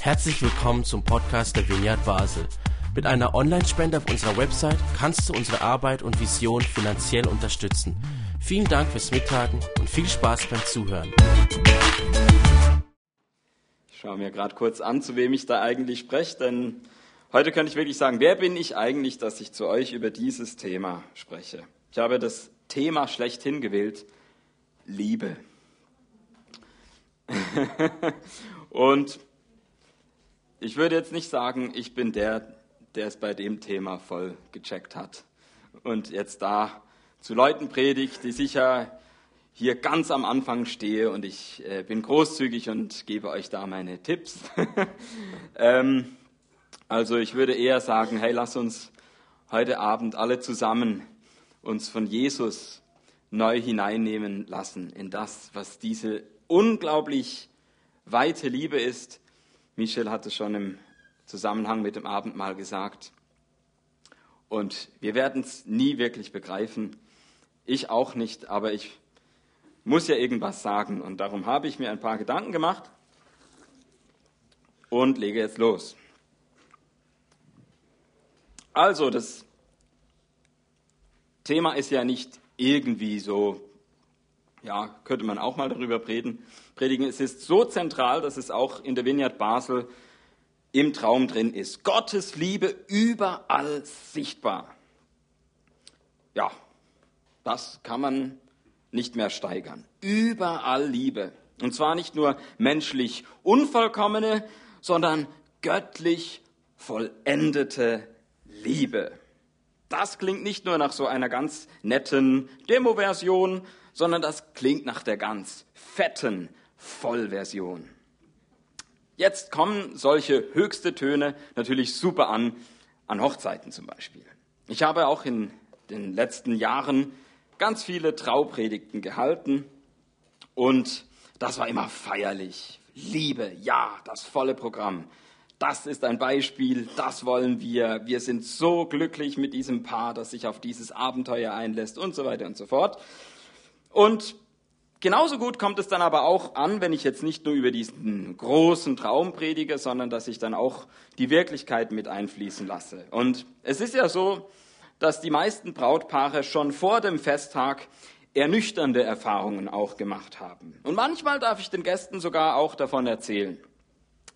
Herzlich willkommen zum Podcast der Vineyard Basel. Mit einer Online-Spende auf unserer Website kannst du unsere Arbeit und Vision finanziell unterstützen. Vielen Dank fürs Mittagen und viel Spaß beim Zuhören. Ich schaue mir gerade kurz an, zu wem ich da eigentlich spreche, denn heute kann ich wirklich sagen, wer bin ich eigentlich, dass ich zu euch über dieses Thema spreche? Ich habe das Thema schlechthin gewählt, Liebe. und ich würde jetzt nicht sagen, ich bin der, der es bei dem Thema voll gecheckt hat und jetzt da zu Leuten predigt, die sicher hier ganz am Anfang stehe und ich äh, bin großzügig und gebe euch da meine Tipps. ähm, also ich würde eher sagen, hey, lass uns heute Abend alle zusammen uns von Jesus neu hineinnehmen lassen in das, was diese unglaublich weite Liebe ist, Michel hat es schon im Zusammenhang mit dem Abendmahl gesagt. Und wir werden es nie wirklich begreifen. Ich auch nicht, aber ich muss ja irgendwas sagen. Und darum habe ich mir ein paar Gedanken gemacht und lege jetzt los. Also, das Thema ist ja nicht irgendwie so, ja, könnte man auch mal darüber predigen. Es ist so zentral, dass es auch in der Vineyard Basel im Traum drin ist. Gottes Liebe überall sichtbar. Ja, das kann man nicht mehr steigern. Überall Liebe. Und zwar nicht nur menschlich unvollkommene, sondern göttlich vollendete Liebe. Das klingt nicht nur nach so einer ganz netten Demo-Version, sondern das klingt nach der ganz fetten, Vollversion. Jetzt kommen solche höchste Töne natürlich super an, an Hochzeiten zum Beispiel. Ich habe auch in den letzten Jahren ganz viele Traupredigten gehalten und das war immer feierlich. Liebe, ja, das volle Programm. Das ist ein Beispiel, das wollen wir. Wir sind so glücklich mit diesem Paar, das sich auf dieses Abenteuer einlässt und so weiter und so fort. Und Genauso gut kommt es dann aber auch an, wenn ich jetzt nicht nur über diesen großen Traum predige, sondern dass ich dann auch die Wirklichkeit mit einfließen lasse. Und es ist ja so, dass die meisten Brautpaare schon vor dem Festtag ernüchternde Erfahrungen auch gemacht haben. Und manchmal darf ich den Gästen sogar auch davon erzählen.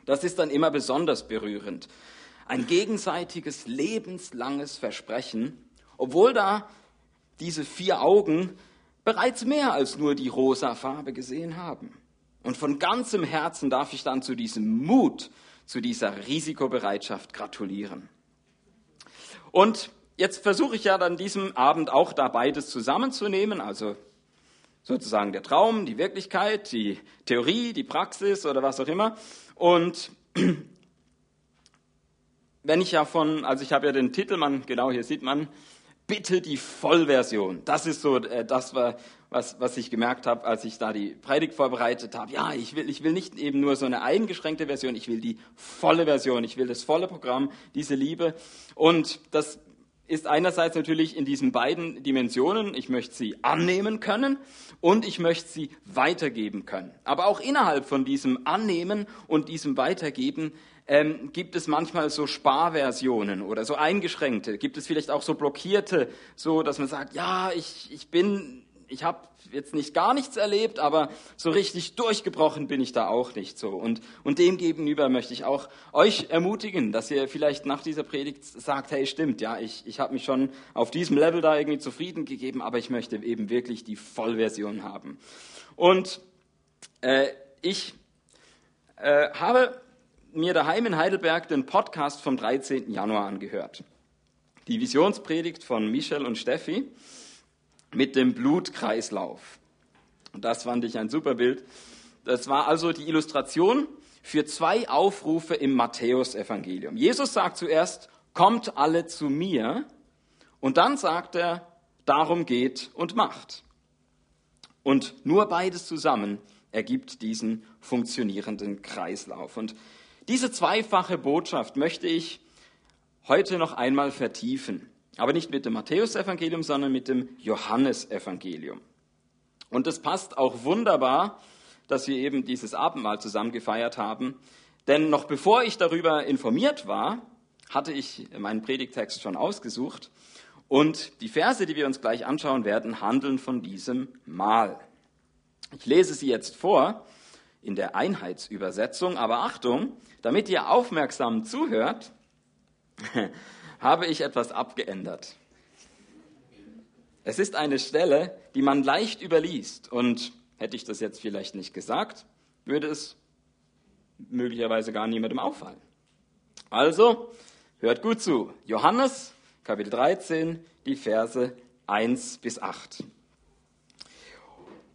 Das ist dann immer besonders berührend. Ein gegenseitiges lebenslanges Versprechen, obwohl da diese vier Augen bereits mehr als nur die rosa Farbe gesehen haben. Und von ganzem Herzen darf ich dann zu diesem Mut, zu dieser Risikobereitschaft gratulieren. Und jetzt versuche ich ja dann diesem Abend auch da beides zusammenzunehmen, also sozusagen der Traum, die Wirklichkeit, die Theorie, die Praxis oder was auch immer. Und wenn ich ja von, also ich habe ja den Titel, man, genau hier sieht man, bitte die Vollversion. Das ist so äh, das, was, was ich gemerkt habe, als ich da die Predigt vorbereitet habe. Ja, ich will, ich will nicht eben nur so eine eingeschränkte Version, ich will die volle Version, ich will das volle Programm, diese Liebe. Und das ist einerseits natürlich in diesen beiden Dimensionen, ich möchte sie annehmen können und ich möchte sie weitergeben können. Aber auch innerhalb von diesem Annehmen und diesem Weitergeben ähm, gibt es manchmal so Sparversionen oder so eingeschränkte, gibt es vielleicht auch so blockierte, so dass man sagt, ja, ich, ich bin, ich habe jetzt nicht gar nichts erlebt, aber so richtig durchgebrochen bin ich da auch nicht so. Und, und dem gegenüber möchte ich auch euch ermutigen, dass ihr vielleicht nach dieser Predigt sagt, hey, stimmt, ja, ich, ich habe mich schon auf diesem Level da irgendwie zufrieden gegeben, aber ich möchte eben wirklich die Vollversion haben. Und äh, ich äh, habe mir daheim in Heidelberg den Podcast vom 13. Januar angehört. Die Visionspredigt von Michel und Steffi mit dem Blutkreislauf. Und das fand ich ein super Bild. Das war also die Illustration für zwei Aufrufe im Matthäusevangelium. Jesus sagt zuerst, kommt alle zu mir. Und dann sagt er, darum geht und macht. Und nur beides zusammen ergibt diesen funktionierenden Kreislauf. Und diese zweifache Botschaft möchte ich heute noch einmal vertiefen. Aber nicht mit dem Matthäusevangelium, sondern mit dem Johannesevangelium. Und das passt auch wunderbar dass wir eben dieses Abendmahl zusammen gefeiert haben. Denn noch bevor ich darüber informiert war, hatte ich meinen Predigtext schon ausgesucht. Und die Verse, die wir uns gleich anschauen werden, handeln von diesem Mahl. Ich lese sie jetzt vor in der Einheitsübersetzung, aber Achtung, damit ihr aufmerksam zuhört, habe ich etwas abgeändert. Es ist eine Stelle, die man leicht überliest und hätte ich das jetzt vielleicht nicht gesagt, würde es möglicherweise gar niemandem auffallen. Also, hört gut zu. Johannes, Kapitel 13, die Verse 1 bis 8.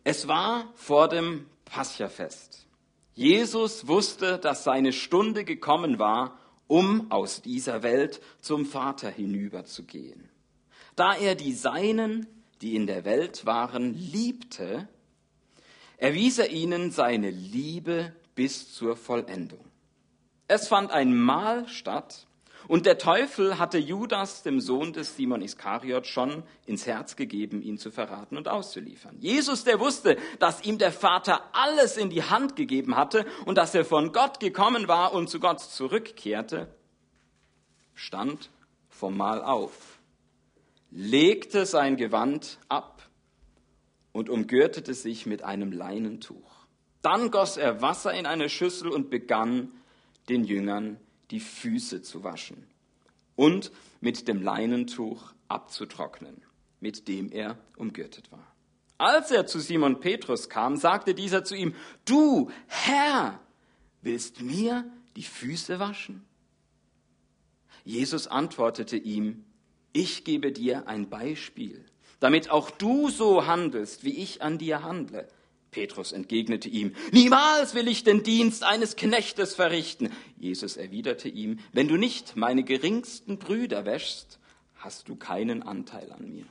Es war vor dem Paschafest. Jesus wusste, dass seine Stunde gekommen war, um aus dieser Welt zum Vater hinüberzugehen. Da er die Seinen, die in der Welt waren, liebte, erwies er ihnen seine Liebe bis zur Vollendung. Es fand ein Mahl statt, und der Teufel hatte Judas, dem Sohn des Simon Iskariot, schon ins Herz gegeben, ihn zu verraten und auszuliefern. Jesus, der wusste, dass ihm der Vater alles in die Hand gegeben hatte und dass er von Gott gekommen war und zu Gott zurückkehrte, stand vom Mahl auf, legte sein Gewand ab und umgürtete sich mit einem Leinentuch. Dann goss er Wasser in eine Schüssel und begann den Jüngern die Füße zu waschen und mit dem Leinentuch abzutrocknen, mit dem er umgürtet war. Als er zu Simon Petrus kam, sagte dieser zu ihm, du Herr, willst mir die Füße waschen? Jesus antwortete ihm, ich gebe dir ein Beispiel, damit auch du so handelst, wie ich an dir handle. Petrus entgegnete ihm, niemals will ich den Dienst eines Knechtes verrichten. Jesus erwiderte ihm, wenn du nicht meine geringsten Brüder wäschst, hast du keinen Anteil an mir.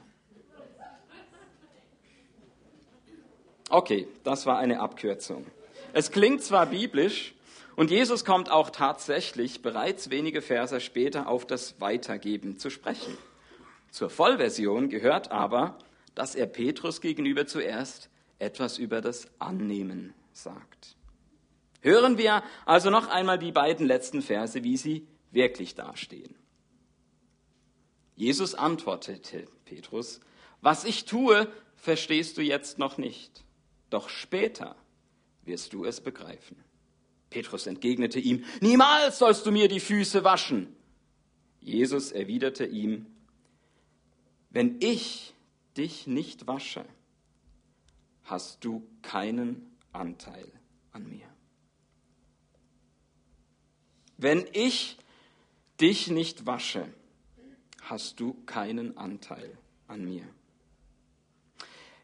Okay, das war eine Abkürzung. Es klingt zwar biblisch, und Jesus kommt auch tatsächlich bereits wenige Verse später auf das Weitergeben zu sprechen. Zur Vollversion gehört aber, dass er Petrus gegenüber zuerst etwas über das Annehmen sagt. Hören wir also noch einmal die beiden letzten Verse, wie sie wirklich dastehen. Jesus antwortete Petrus, was ich tue, verstehst du jetzt noch nicht, doch später wirst du es begreifen. Petrus entgegnete ihm, niemals sollst du mir die Füße waschen. Jesus erwiderte ihm, wenn ich dich nicht wasche, hast du keinen Anteil an mir. Wenn ich dich nicht wasche, hast du keinen Anteil an mir.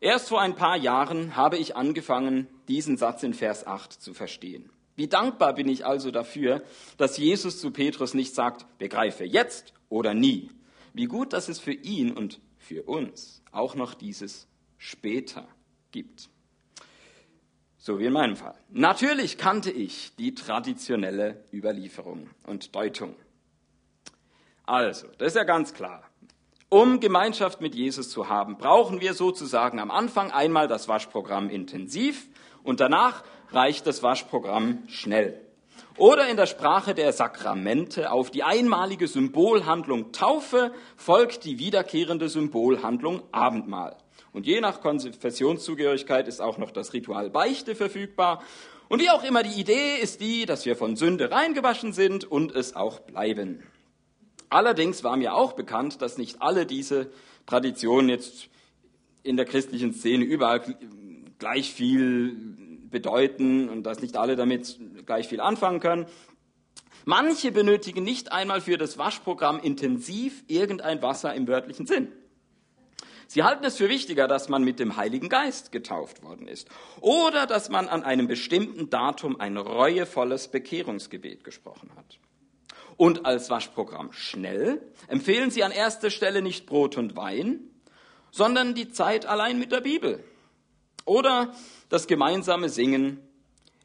Erst vor ein paar Jahren habe ich angefangen, diesen Satz in Vers 8 zu verstehen. Wie dankbar bin ich also dafür, dass Jesus zu Petrus nicht sagt, begreife jetzt oder nie. Wie gut, dass es für ihn und für uns auch noch dieses später gibt. So wie in meinem Fall. Natürlich kannte ich die traditionelle Überlieferung und Deutung. Also, das ist ja ganz klar. Um Gemeinschaft mit Jesus zu haben, brauchen wir sozusagen am Anfang einmal das Waschprogramm intensiv und danach reicht das Waschprogramm schnell. Oder in der Sprache der Sakramente auf die einmalige Symbolhandlung Taufe folgt die wiederkehrende Symbolhandlung Abendmahl. Und je nach Konfessionszugehörigkeit ist auch noch das Ritual Beichte verfügbar. Und wie auch immer, die Idee ist die, dass wir von Sünde reingewaschen sind und es auch bleiben. Allerdings war mir auch bekannt, dass nicht alle diese Traditionen jetzt in der christlichen Szene überall gleich viel bedeuten und dass nicht alle damit gleich viel anfangen können. Manche benötigen nicht einmal für das Waschprogramm intensiv irgendein Wasser im wörtlichen Sinn. Sie halten es für wichtiger, dass man mit dem Heiligen Geist getauft worden ist oder dass man an einem bestimmten Datum ein reuevolles Bekehrungsgebet gesprochen hat. Und als Waschprogramm schnell empfehlen sie an erster Stelle nicht Brot und Wein, sondern die Zeit allein mit der Bibel oder das gemeinsame Singen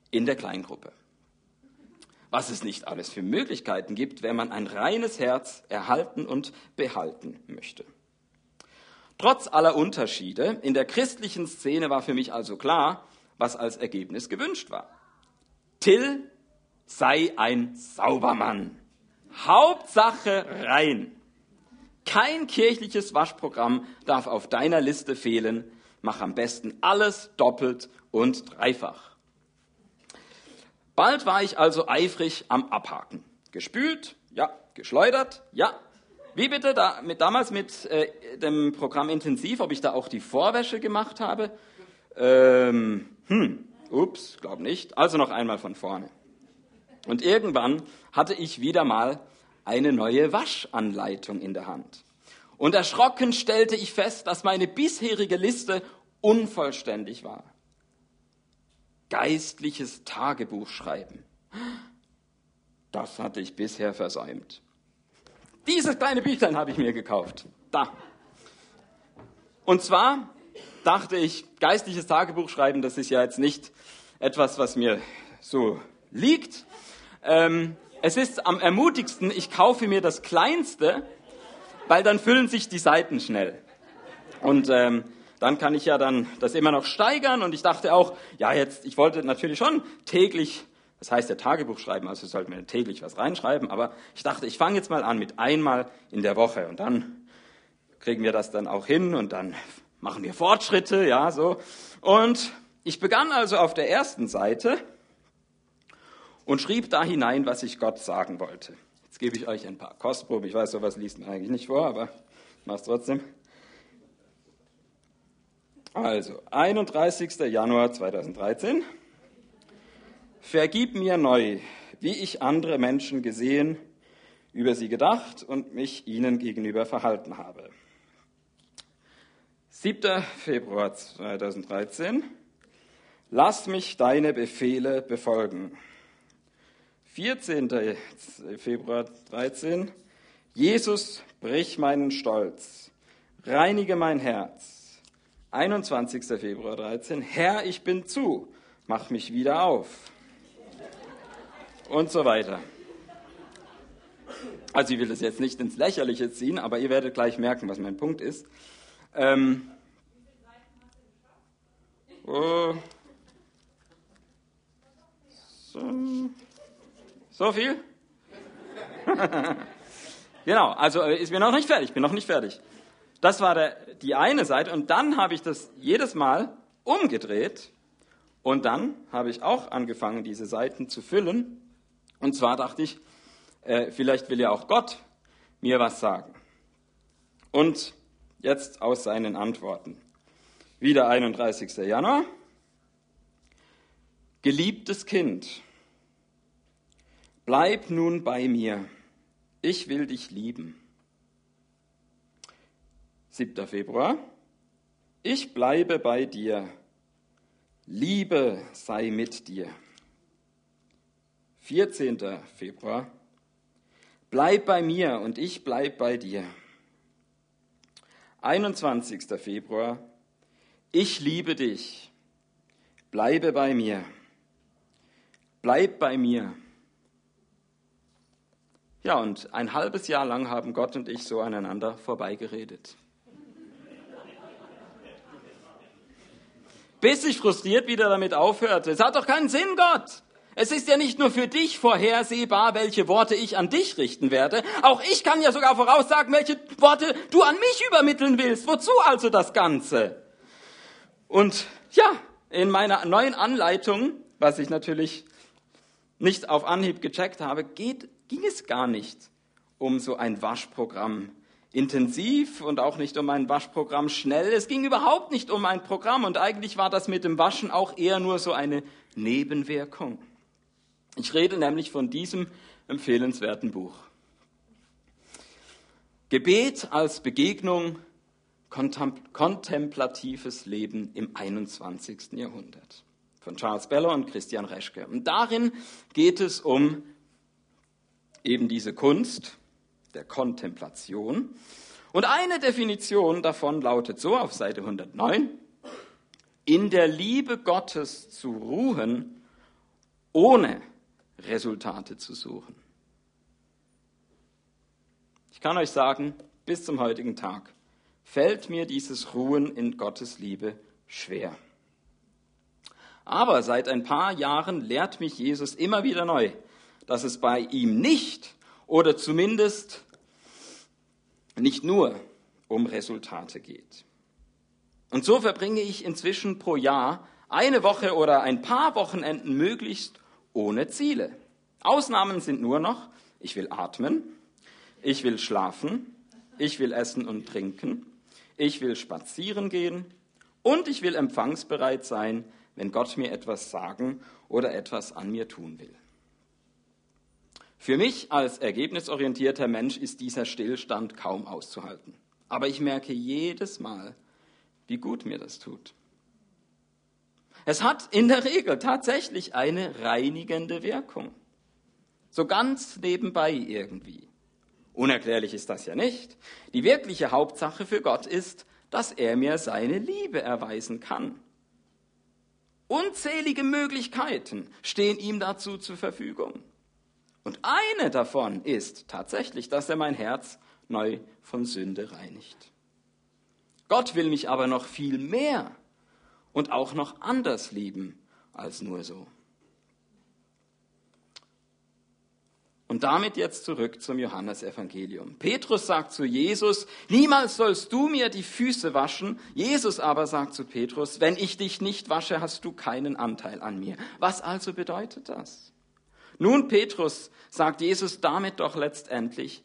in der Kleingruppe. Was es nicht alles für Möglichkeiten gibt, wenn man ein reines Herz erhalten und behalten möchte. Trotz aller Unterschiede in der christlichen Szene war für mich also klar, was als Ergebnis gewünscht war. Till sei ein Saubermann. Hauptsache rein. Kein kirchliches Waschprogramm darf auf deiner Liste fehlen. Mach am besten alles doppelt und dreifach. Bald war ich also eifrig am Abhaken. Gespült, ja. Geschleudert, ja. Wie bitte? Da, mit, damals mit äh, dem Programm Intensiv, ob ich da auch die Vorwäsche gemacht habe? Ähm, hm, ups, glaub nicht. Also noch einmal von vorne. Und irgendwann hatte ich wieder mal eine neue Waschanleitung in der Hand. Und erschrocken stellte ich fest, dass meine bisherige Liste unvollständig war. Geistliches Tagebuch schreiben. Das hatte ich bisher versäumt. Dieses kleine Büchlein habe ich mir gekauft. Da. Und zwar dachte ich, geistliches Tagebuch schreiben, das ist ja jetzt nicht etwas, was mir so liegt. Ähm, es ist am ermutigsten, ich kaufe mir das Kleinste, weil dann füllen sich die Seiten schnell. Und ähm, dann kann ich ja dann das immer noch steigern. Und ich dachte auch, ja, jetzt, ich wollte natürlich schon täglich das heißt ja Tagebuch schreiben, also sollten wir täglich was reinschreiben, aber ich dachte, ich fange jetzt mal an mit einmal in der Woche und dann kriegen wir das dann auch hin und dann machen wir Fortschritte, ja, so. Und ich begann also auf der ersten Seite und schrieb da hinein, was ich Gott sagen wollte. Jetzt gebe ich euch ein paar Kostproben. Ich weiß, sowas liest man eigentlich nicht vor, aber ich mache es trotzdem. Also, 31. Januar 2013. Vergib mir neu, wie ich andere Menschen gesehen, über sie gedacht und mich ihnen gegenüber verhalten habe. 7. Februar 2013. Lass mich deine Befehle befolgen. 14. Februar 13. Jesus, brich meinen Stolz, reinige mein Herz. 21. Februar 13. Herr, ich bin zu, mach mich wieder auf und so weiter. Also ich will das jetzt nicht ins Lächerliche ziehen, aber ihr werdet gleich merken, was mein Punkt ist. Ähm, oh, so, so viel? genau, also äh, ist mir noch nicht fertig, bin noch nicht fertig. Das war der, die eine Seite und dann habe ich das jedes Mal umgedreht und dann habe ich auch angefangen, diese Seiten zu füllen und zwar dachte ich, äh, vielleicht will ja auch Gott mir was sagen. Und jetzt aus seinen Antworten. Wieder 31. Januar. Geliebtes Kind, bleib nun bei mir. Ich will dich lieben. 7. Februar. Ich bleibe bei dir. Liebe sei mit dir. 14. Februar. Bleib bei mir und ich bleib bei dir. 21. Februar. Ich liebe dich. Bleibe bei mir. Bleib bei mir. Ja, und ein halbes Jahr lang haben Gott und ich so aneinander vorbeigeredet. Bis ich frustriert wieder damit aufhörte. Es hat doch keinen Sinn, Gott. Es ist ja nicht nur für dich vorhersehbar, welche Worte ich an dich richten werde. Auch ich kann ja sogar voraussagen, welche Worte du an mich übermitteln willst. Wozu also das Ganze? Und ja, in meiner neuen Anleitung, was ich natürlich nicht auf Anhieb gecheckt habe, geht, ging es gar nicht um so ein Waschprogramm intensiv und auch nicht um ein Waschprogramm schnell. Es ging überhaupt nicht um ein Programm und eigentlich war das mit dem Waschen auch eher nur so eine Nebenwirkung. Ich rede nämlich von diesem empfehlenswerten Buch. Gebet als Begegnung, kontemplatives Leben im 21. Jahrhundert von Charles Beller und Christian Reschke. Und darin geht es um eben diese Kunst der Kontemplation. Und eine Definition davon lautet so auf Seite 109, in der Liebe Gottes zu ruhen, ohne Resultate zu suchen. Ich kann euch sagen, bis zum heutigen Tag fällt mir dieses Ruhen in Gottes Liebe schwer. Aber seit ein paar Jahren lehrt mich Jesus immer wieder neu, dass es bei ihm nicht oder zumindest nicht nur um Resultate geht. Und so verbringe ich inzwischen pro Jahr eine Woche oder ein paar Wochenenden möglichst ohne Ziele. Ausnahmen sind nur noch, ich will atmen, ich will schlafen, ich will essen und trinken, ich will spazieren gehen und ich will empfangsbereit sein, wenn Gott mir etwas sagen oder etwas an mir tun will. Für mich als ergebnisorientierter Mensch ist dieser Stillstand kaum auszuhalten. Aber ich merke jedes Mal, wie gut mir das tut. Es hat in der Regel tatsächlich eine reinigende Wirkung. So ganz nebenbei irgendwie. Unerklärlich ist das ja nicht. Die wirkliche Hauptsache für Gott ist, dass er mir seine Liebe erweisen kann. Unzählige Möglichkeiten stehen ihm dazu zur Verfügung. Und eine davon ist tatsächlich, dass er mein Herz neu von Sünde reinigt. Gott will mich aber noch viel mehr und auch noch anders lieben als nur so. Und damit jetzt zurück zum Johannesevangelium. Petrus sagt zu Jesus, niemals sollst du mir die Füße waschen. Jesus aber sagt zu Petrus, wenn ich dich nicht wasche, hast du keinen Anteil an mir. Was also bedeutet das? Nun, Petrus, sagt Jesus damit doch letztendlich,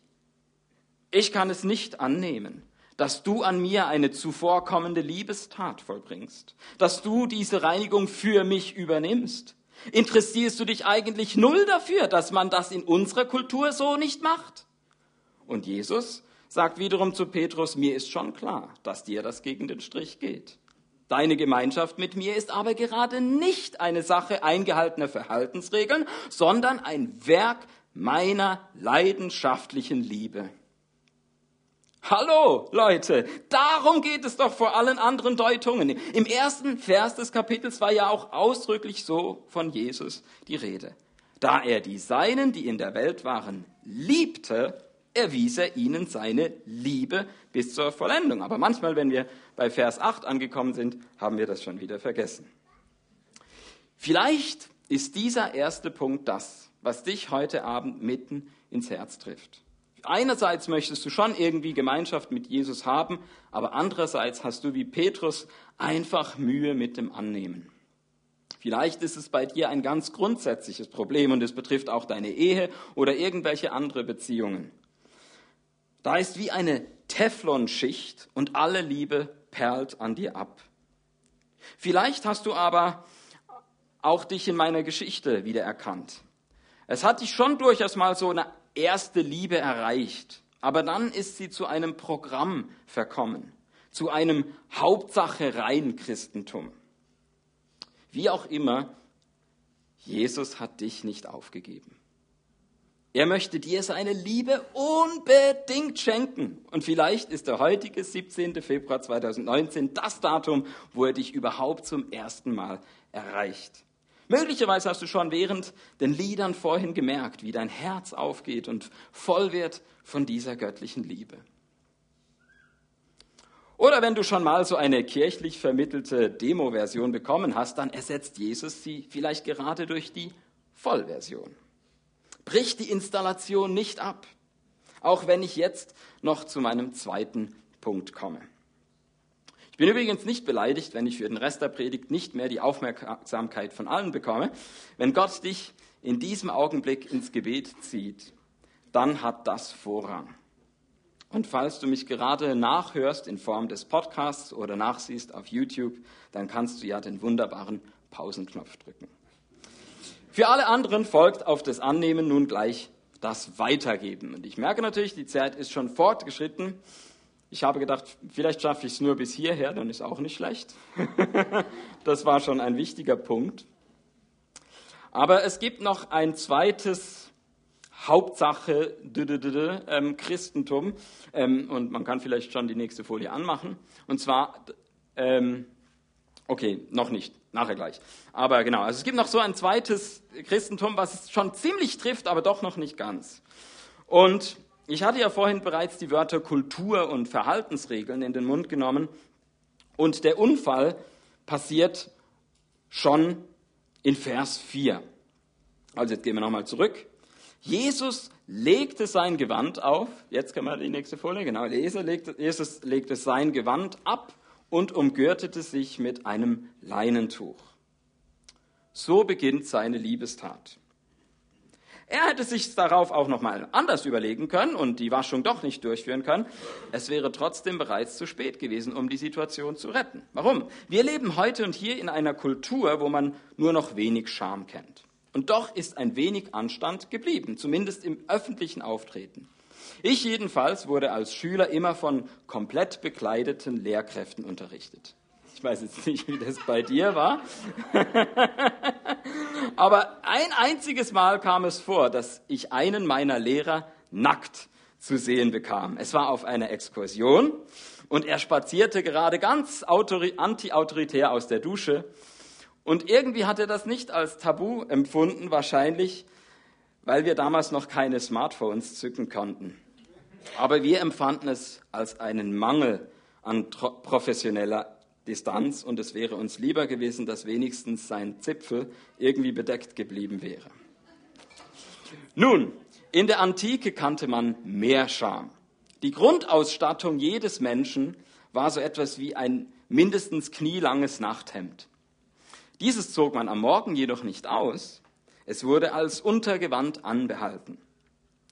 ich kann es nicht annehmen, dass du an mir eine zuvorkommende Liebestat vollbringst, dass du diese Reinigung für mich übernimmst. Interessierst du dich eigentlich null dafür, dass man das in unserer Kultur so nicht macht? Und Jesus sagt wiederum zu Petrus, mir ist schon klar, dass dir das gegen den Strich geht. Deine Gemeinschaft mit mir ist aber gerade nicht eine Sache eingehaltener Verhaltensregeln, sondern ein Werk meiner leidenschaftlichen Liebe. Hallo, Leute, darum geht es doch vor allen anderen Deutungen. Im ersten Vers des Kapitels war ja auch ausdrücklich so von Jesus die Rede. Da er die Seinen, die in der Welt waren, liebte, erwies er ihnen seine Liebe bis zur Vollendung. Aber manchmal, wenn wir bei Vers 8 angekommen sind, haben wir das schon wieder vergessen. Vielleicht ist dieser erste Punkt das, was dich heute Abend mitten ins Herz trifft. Einerseits möchtest du schon irgendwie Gemeinschaft mit Jesus haben, aber andererseits hast du wie Petrus einfach Mühe mit dem Annehmen. Vielleicht ist es bei dir ein ganz grundsätzliches Problem und es betrifft auch deine Ehe oder irgendwelche andere Beziehungen. Da ist wie eine Teflonschicht und alle Liebe perlt an dir ab. Vielleicht hast du aber auch dich in meiner Geschichte wiedererkannt. Es hat dich schon durchaus mal so eine erste Liebe erreicht, aber dann ist sie zu einem Programm verkommen, zu einem Hauptsache rein Christentum. Wie auch immer, Jesus hat dich nicht aufgegeben. Er möchte dir seine Liebe unbedingt schenken. Und vielleicht ist der heutige 17. Februar 2019 das Datum, wo er dich überhaupt zum ersten Mal erreicht. Möglicherweise hast du schon während den Liedern vorhin gemerkt, wie dein Herz aufgeht und voll wird von dieser göttlichen Liebe. Oder wenn du schon mal so eine kirchlich vermittelte Demo-Version bekommen hast, dann ersetzt Jesus sie vielleicht gerade durch die Vollversion. Brich die Installation nicht ab, auch wenn ich jetzt noch zu meinem zweiten Punkt komme bin übrigens nicht beleidigt, wenn ich für den Rest der Predigt nicht mehr die Aufmerksamkeit von allen bekomme. Wenn Gott dich in diesem Augenblick ins Gebet zieht, dann hat das Vorrang. Und falls du mich gerade nachhörst in Form des Podcasts oder nachsiehst auf YouTube, dann kannst du ja den wunderbaren Pausenknopf drücken. Für alle anderen folgt auf das Annehmen nun gleich das Weitergeben. Und ich merke natürlich, die Zeit ist schon fortgeschritten. Ich habe gedacht, vielleicht schaffe ich es nur bis hierher, dann ist auch nicht schlecht. das war schon ein wichtiger Punkt. Aber es gibt noch ein zweites Hauptsache ähm, Christentum. Ähm, und man kann vielleicht schon die nächste Folie anmachen. Und zwar, ähm, okay, noch nicht, nachher gleich. Aber genau, also es gibt noch so ein zweites Christentum, was es schon ziemlich trifft, aber doch noch nicht ganz. Und ich hatte ja vorhin bereits die Wörter Kultur und Verhaltensregeln in den Mund genommen und der Unfall passiert schon in Vers 4. Also jetzt gehen wir nochmal zurück. Jesus legte sein Gewand auf. Jetzt können wir die nächste Folie, genau. Jesus legte sein Gewand ab und umgürtete sich mit einem Leinentuch. So beginnt seine Liebestat. Er hätte sich darauf auch nochmal anders überlegen können und die Waschung doch nicht durchführen können. Es wäre trotzdem bereits zu spät gewesen, um die Situation zu retten. Warum? Wir leben heute und hier in einer Kultur, wo man nur noch wenig Scham kennt. Und doch ist ein wenig Anstand geblieben, zumindest im öffentlichen Auftreten. Ich jedenfalls wurde als Schüler immer von komplett bekleideten Lehrkräften unterrichtet. Ich weiß jetzt nicht, wie das bei dir war. Aber ein einziges Mal kam es vor, dass ich einen meiner Lehrer nackt zu sehen bekam. Es war auf einer Exkursion und er spazierte gerade ganz anti-autoritär aus der Dusche. Und irgendwie hat er das nicht als Tabu empfunden, wahrscheinlich, weil wir damals noch keine Smartphones zücken konnten. Aber wir empfanden es als einen Mangel an professioneller Distanz und es wäre uns lieber gewesen, dass wenigstens sein Zipfel irgendwie bedeckt geblieben wäre. Nun, in der Antike kannte man mehr Scham. Die Grundausstattung jedes Menschen war so etwas wie ein mindestens knielanges Nachthemd. Dieses zog man am Morgen jedoch nicht aus, es wurde als Untergewand anbehalten.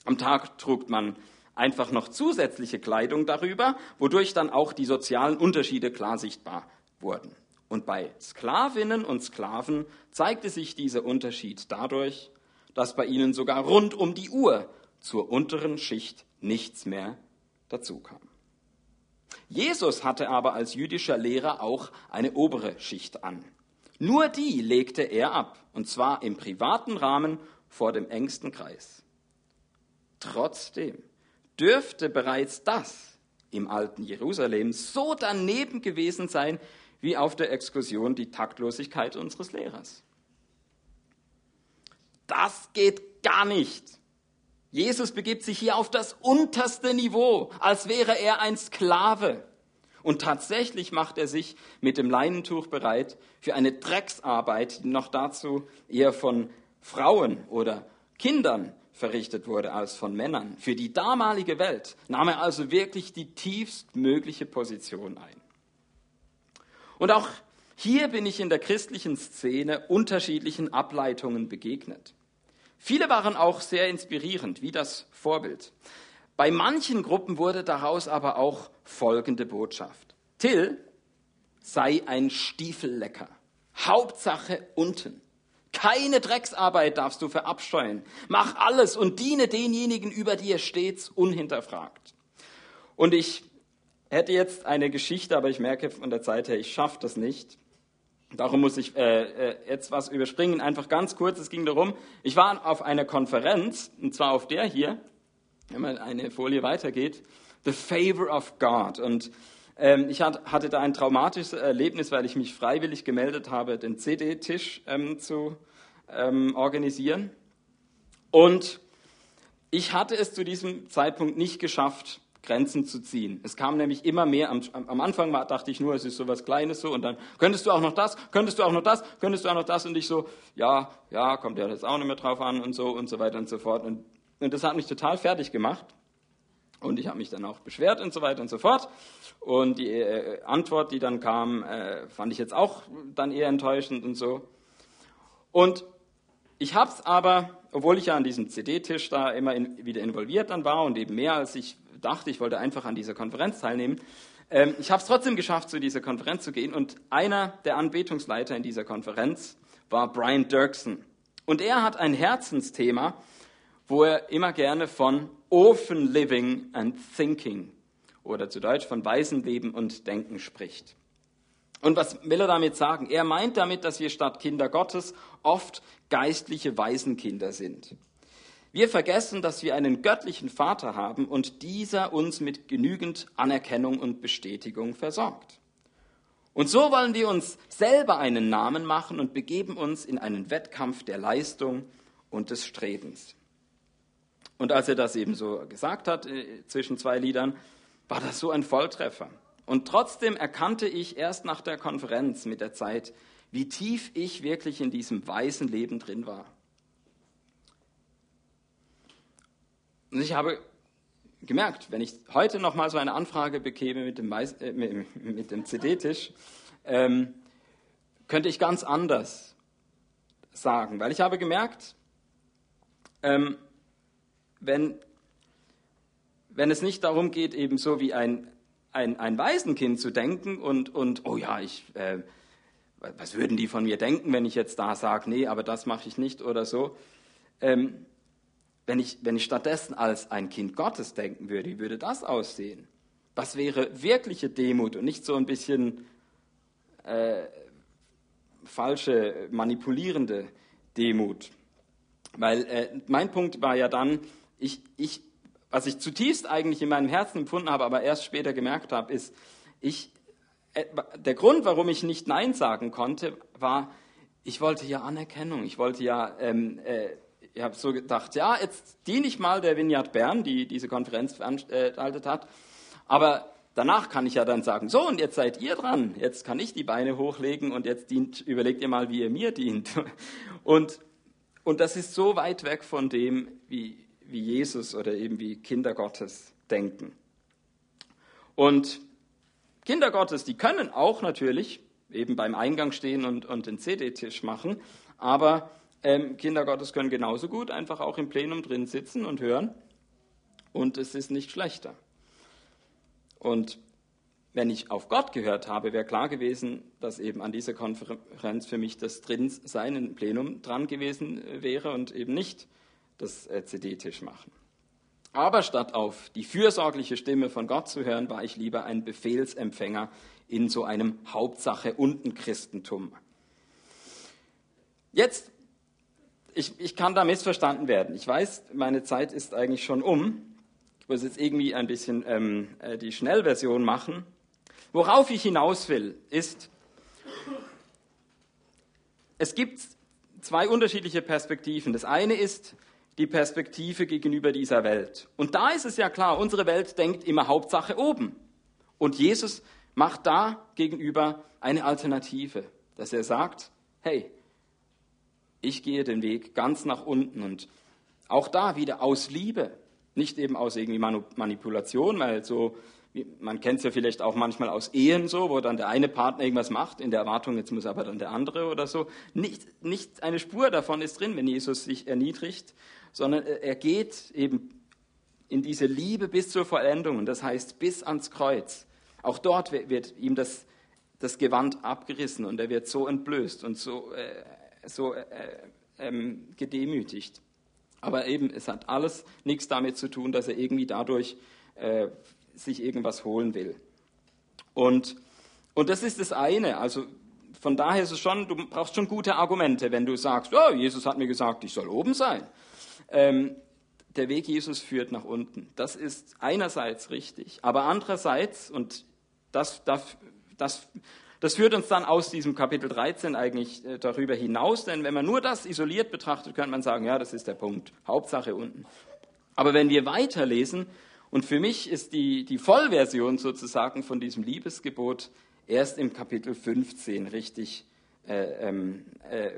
Am Tag trug man einfach noch zusätzliche Kleidung darüber, wodurch dann auch die sozialen Unterschiede klar sichtbar wurden. Und bei Sklavinnen und Sklaven zeigte sich dieser Unterschied dadurch, dass bei ihnen sogar rund um die Uhr zur unteren Schicht nichts mehr dazukam. Jesus hatte aber als jüdischer Lehrer auch eine obere Schicht an. Nur die legte er ab, und zwar im privaten Rahmen vor dem engsten Kreis. Trotzdem dürfte bereits das im alten Jerusalem so daneben gewesen sein, wie auf der Exkursion die Taktlosigkeit unseres Lehrers. Das geht gar nicht. Jesus begibt sich hier auf das unterste Niveau, als wäre er ein Sklave. Und tatsächlich macht er sich mit dem Leinentuch bereit für eine Drecksarbeit, die noch dazu eher von Frauen oder Kindern verrichtet wurde als von Männern. Für die damalige Welt nahm er also wirklich die tiefstmögliche Position ein. Und auch hier bin ich in der christlichen Szene unterschiedlichen Ableitungen begegnet. Viele waren auch sehr inspirierend, wie das Vorbild. Bei manchen Gruppen wurde daraus aber auch folgende Botschaft. Till sei ein Stiefellecker. Hauptsache unten. Keine Drecksarbeit darfst du verabscheuen. Mach alles und diene denjenigen über dir stets unhinterfragt. Und ich hätte jetzt eine Geschichte, aber ich merke von der Zeit her, ich schaffe das nicht. Darum muss ich äh, äh, jetzt was überspringen. Einfach ganz kurz, es ging darum, ich war auf einer Konferenz, und zwar auf der hier, wenn man eine Folie weitergeht, The Favor of God. Und ähm, ich hat, hatte da ein traumatisches Erlebnis, weil ich mich freiwillig gemeldet habe, den CD-Tisch ähm, zu ähm, organisieren. Und ich hatte es zu diesem Zeitpunkt nicht geschafft, Grenzen zu ziehen. Es kam nämlich immer mehr. Am, am Anfang war, dachte ich nur, es ist so was Kleines so und dann könntest du auch noch das, könntest du auch noch das, könntest du auch noch das und ich so, ja, ja, kommt ja das auch nicht mehr drauf an und so und so weiter und so fort. Und, und das hat mich total fertig gemacht. Und ich habe mich dann auch beschwert und so weiter und so fort. Und die äh, Antwort, die dann kam, äh, fand ich jetzt auch dann eher enttäuschend und so. Und ich habe es aber, obwohl ich ja an diesem CD-Tisch da immer in, wieder involviert dann war und eben mehr als ich dachte, ich wollte einfach an dieser Konferenz teilnehmen. Ähm, ich habe es trotzdem geschafft, zu dieser Konferenz zu gehen. Und einer der Anbetungsleiter in dieser Konferenz war Brian Dirksen. Und er hat ein Herzensthema, wo er immer gerne von Orphan Living and Thinking oder zu Deutsch von Waisenleben und Denken spricht. Und was will er damit sagen? Er meint damit, dass wir statt Kinder Gottes oft geistliche Waisenkinder sind. Wir vergessen, dass wir einen göttlichen Vater haben und dieser uns mit genügend Anerkennung und Bestätigung versorgt. Und so wollen wir uns selber einen Namen machen und begeben uns in einen Wettkampf der Leistung und des Strebens. Und als er das eben so gesagt hat äh, zwischen zwei Liedern, war das so ein Volltreffer. Und trotzdem erkannte ich erst nach der Konferenz mit der Zeit, wie tief ich wirklich in diesem weisen Leben drin war. Und ich habe gemerkt, wenn ich heute noch mal so eine Anfrage bekäme mit dem, äh, dem CD-Tisch, ähm, könnte ich ganz anders sagen, weil ich habe gemerkt, ähm, wenn, wenn es nicht darum geht, eben so wie ein, ein, ein Waisenkind zu denken und, und oh ja, ich, äh, was würden die von mir denken, wenn ich jetzt da sage, nee, aber das mache ich nicht oder so. Ähm, wenn, ich, wenn ich stattdessen als ein Kind Gottes denken würde, wie würde das aussehen? Was wäre wirkliche Demut und nicht so ein bisschen äh, falsche, manipulierende Demut? Weil äh, mein Punkt war ja dann, ich, ich, was ich zutiefst eigentlich in meinem Herzen empfunden habe, aber erst später gemerkt habe, ist, ich, äh, der Grund, warum ich nicht Nein sagen konnte, war, ich wollte ja Anerkennung, ich wollte ja, ähm, äh, ich habe so gedacht, ja, jetzt diene ich mal der Vineyard Bern, die diese Konferenz veranstaltet hat, aber danach kann ich ja dann sagen, so und jetzt seid ihr dran, jetzt kann ich die Beine hochlegen und jetzt dient, überlegt ihr mal, wie ihr mir dient. Und und das ist so weit weg von dem, wie, wie Jesus oder eben wie Kinder Gottes denken. Und Kinder Gottes, die können auch natürlich eben beim Eingang stehen und, und den CD-Tisch machen, aber ähm, Kinder Gottes können genauso gut einfach auch im Plenum drin sitzen und hören und es ist nicht schlechter. Und wenn ich auf Gott gehört habe, wäre klar gewesen, dass eben an dieser Konferenz für mich das Drinsein im Plenum dran gewesen wäre und eben nicht das äh, CD-Tisch machen. Aber statt auf die fürsorgliche Stimme von Gott zu hören, war ich lieber ein Befehlsempfänger in so einem Hauptsache unten Christentum. Jetzt, ich, ich kann da missverstanden werden. Ich weiß, meine Zeit ist eigentlich schon um. Ich muss jetzt irgendwie ein bisschen ähm, äh, die Schnellversion machen. Worauf ich hinaus will, ist, es gibt zwei unterschiedliche Perspektiven. Das eine ist die Perspektive gegenüber dieser Welt. Und da ist es ja klar, unsere Welt denkt immer Hauptsache oben. Und Jesus macht da gegenüber eine Alternative, dass er sagt, hey, ich gehe den Weg ganz nach unten und auch da wieder aus Liebe, nicht eben aus irgendwie Manipulation, weil so man kennt es ja vielleicht auch manchmal aus Ehen so, wo dann der eine Partner irgendwas macht, in der Erwartung, jetzt muss aber dann der andere oder so. Nicht, nicht eine Spur davon ist drin, wenn Jesus sich erniedrigt, sondern er geht eben in diese Liebe bis zur Vollendung, und das heißt bis ans Kreuz. Auch dort wird ihm das, das Gewand abgerissen und er wird so entblößt und so, äh, so äh, ähm, gedemütigt. Aber eben, es hat alles nichts damit zu tun, dass er irgendwie dadurch äh, sich irgendwas holen will. Und, und das ist das eine. Also von daher ist es schon, du brauchst schon gute Argumente, wenn du sagst, oh, Jesus hat mir gesagt, ich soll oben sein. Ähm, der Weg Jesus führt nach unten. Das ist einerseits richtig, aber andererseits, und das, das, das, das führt uns dann aus diesem Kapitel 13 eigentlich äh, darüber hinaus, denn wenn man nur das isoliert betrachtet, könnte man sagen, ja, das ist der Punkt, Hauptsache unten. Aber wenn wir weiterlesen, und für mich ist die, die Vollversion sozusagen von diesem Liebesgebot erst im Kapitel 15 richtig äh, ähm, äh,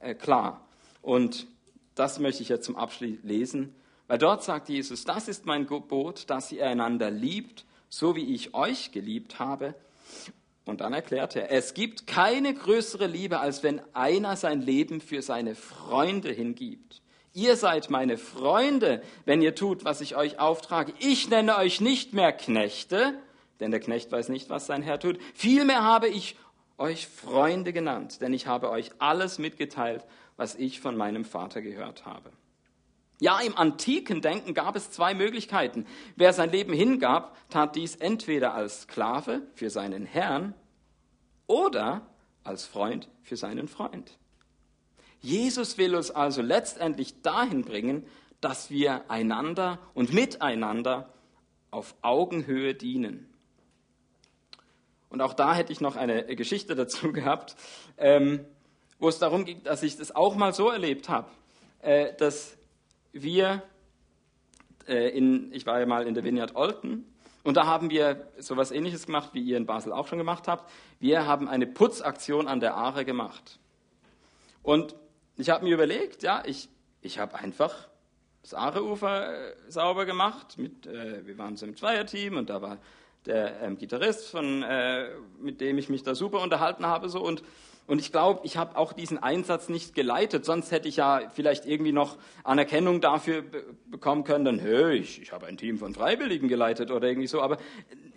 äh, klar. Und das möchte ich jetzt zum Abschluss lesen, weil dort sagt Jesus, das ist mein Gebot, dass ihr einander liebt, so wie ich euch geliebt habe. Und dann erklärt er, es gibt keine größere Liebe, als wenn einer sein Leben für seine Freunde hingibt. Ihr seid meine Freunde, wenn ihr tut, was ich euch auftrage. Ich nenne euch nicht mehr Knechte, denn der Knecht weiß nicht, was sein Herr tut. Vielmehr habe ich euch Freunde genannt, denn ich habe euch alles mitgeteilt, was ich von meinem Vater gehört habe. Ja, im antiken Denken gab es zwei Möglichkeiten. Wer sein Leben hingab, tat dies entweder als Sklave für seinen Herrn oder als Freund für seinen Freund. Jesus will uns also letztendlich dahin bringen, dass wir einander und miteinander auf Augenhöhe dienen. Und auch da hätte ich noch eine Geschichte dazu gehabt, ähm, wo es darum ging, dass ich das auch mal so erlebt habe, äh, dass wir äh, in, ich war ja mal in der Vineyard Olten Und da haben wir so etwas Ähnliches gemacht, wie ihr in Basel auch schon gemacht habt. Wir haben eine Putzaktion an der Aare gemacht. Und ich habe mir überlegt, ja, ich, ich habe einfach das Aareufer äh, sauber gemacht. Mit, äh, wir waren so im Zweierteam und da war der ähm, Gitarrist, von, äh, mit dem ich mich da super unterhalten habe. So. Und und ich glaube, ich habe auch diesen Einsatz nicht geleitet, sonst hätte ich ja vielleicht irgendwie noch Anerkennung dafür bekommen können, dann, hey, ich, ich habe ein Team von Freiwilligen geleitet oder irgendwie so. Aber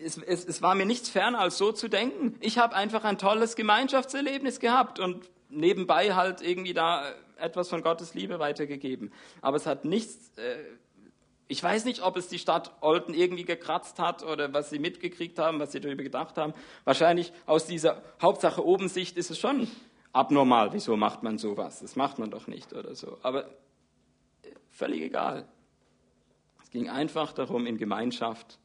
es, es, es war mir nichts ferner, als so zu denken. Ich habe einfach ein tolles Gemeinschaftserlebnis gehabt und nebenbei halt irgendwie da etwas von Gottes Liebe weitergegeben. Aber es hat nichts äh, ich weiß nicht, ob es die Stadt Olten irgendwie gekratzt hat oder was sie mitgekriegt haben, was sie darüber gedacht haben. Wahrscheinlich aus dieser Hauptsache Obensicht ist es schon abnormal. Wieso macht man sowas? Das macht man doch nicht oder so. Aber äh, völlig egal. Es ging einfach darum, in Gemeinschaft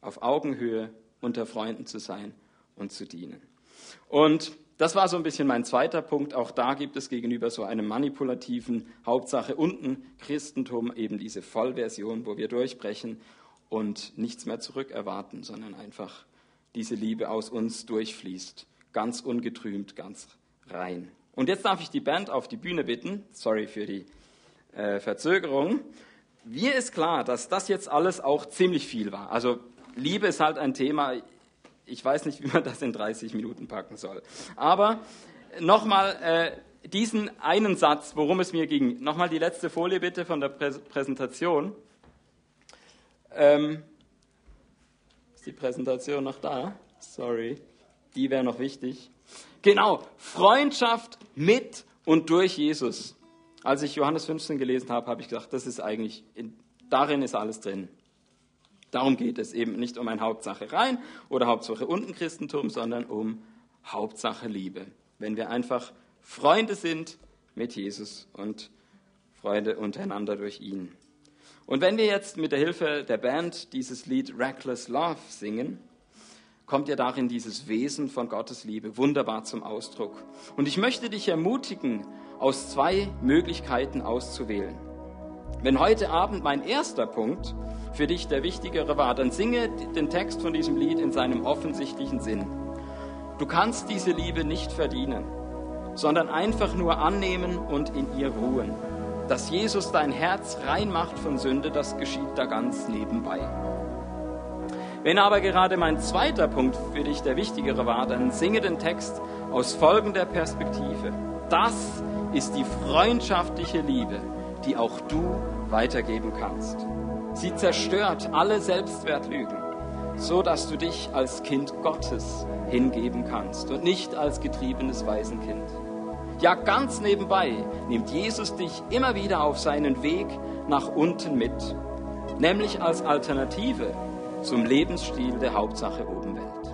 auf Augenhöhe unter Freunden zu sein und zu dienen. Und das war so ein bisschen mein zweiter Punkt. Auch da gibt es gegenüber so einem manipulativen Hauptsache unten Christentum eben diese Vollversion, wo wir durchbrechen und nichts mehr zurück erwarten, sondern einfach diese Liebe aus uns durchfließt, ganz ungetrübt, ganz rein. Und jetzt darf ich die Band auf die Bühne bitten. Sorry für die äh, Verzögerung. Mir ist klar, dass das jetzt alles auch ziemlich viel war. Also Liebe ist halt ein Thema, ich weiß nicht, wie man das in 30 Minuten packen soll. Aber nochmal äh, diesen einen Satz, worum es mir ging. Nochmal die letzte Folie bitte von der Prä Präsentation. Ähm, ist die Präsentation noch da? Sorry, die wäre noch wichtig. Genau, Freundschaft mit und durch Jesus. Als ich Johannes 15 gelesen habe, habe ich gedacht, das ist eigentlich, in, darin ist alles drin. Darum geht es eben nicht um ein Hauptsache rein oder Hauptsache unten Christentum, sondern um Hauptsache Liebe. Wenn wir einfach Freunde sind mit Jesus und Freunde untereinander durch ihn. Und wenn wir jetzt mit der Hilfe der Band dieses Lied Reckless Love singen, kommt ja darin dieses Wesen von Gottes Liebe wunderbar zum Ausdruck. Und ich möchte dich ermutigen, aus zwei Möglichkeiten auszuwählen. Wenn heute Abend mein erster Punkt für dich der wichtigere war, dann singe den Text von diesem Lied in seinem offensichtlichen Sinn. Du kannst diese Liebe nicht verdienen, sondern einfach nur annehmen und in ihr ruhen. Dass Jesus dein Herz rein macht von Sünde, das geschieht da ganz nebenbei. Wenn aber gerade mein zweiter Punkt für dich der wichtigere war, dann singe den Text aus folgender Perspektive. Das ist die freundschaftliche Liebe, die auch du weitergeben kannst. Sie zerstört alle Selbstwertlügen, so dass du dich als Kind Gottes hingeben kannst und nicht als getriebenes Waisenkind. Ja, ganz nebenbei nimmt Jesus dich immer wieder auf seinen Weg nach unten mit, nämlich als Alternative zum Lebensstil der Hauptsache Obenwelt.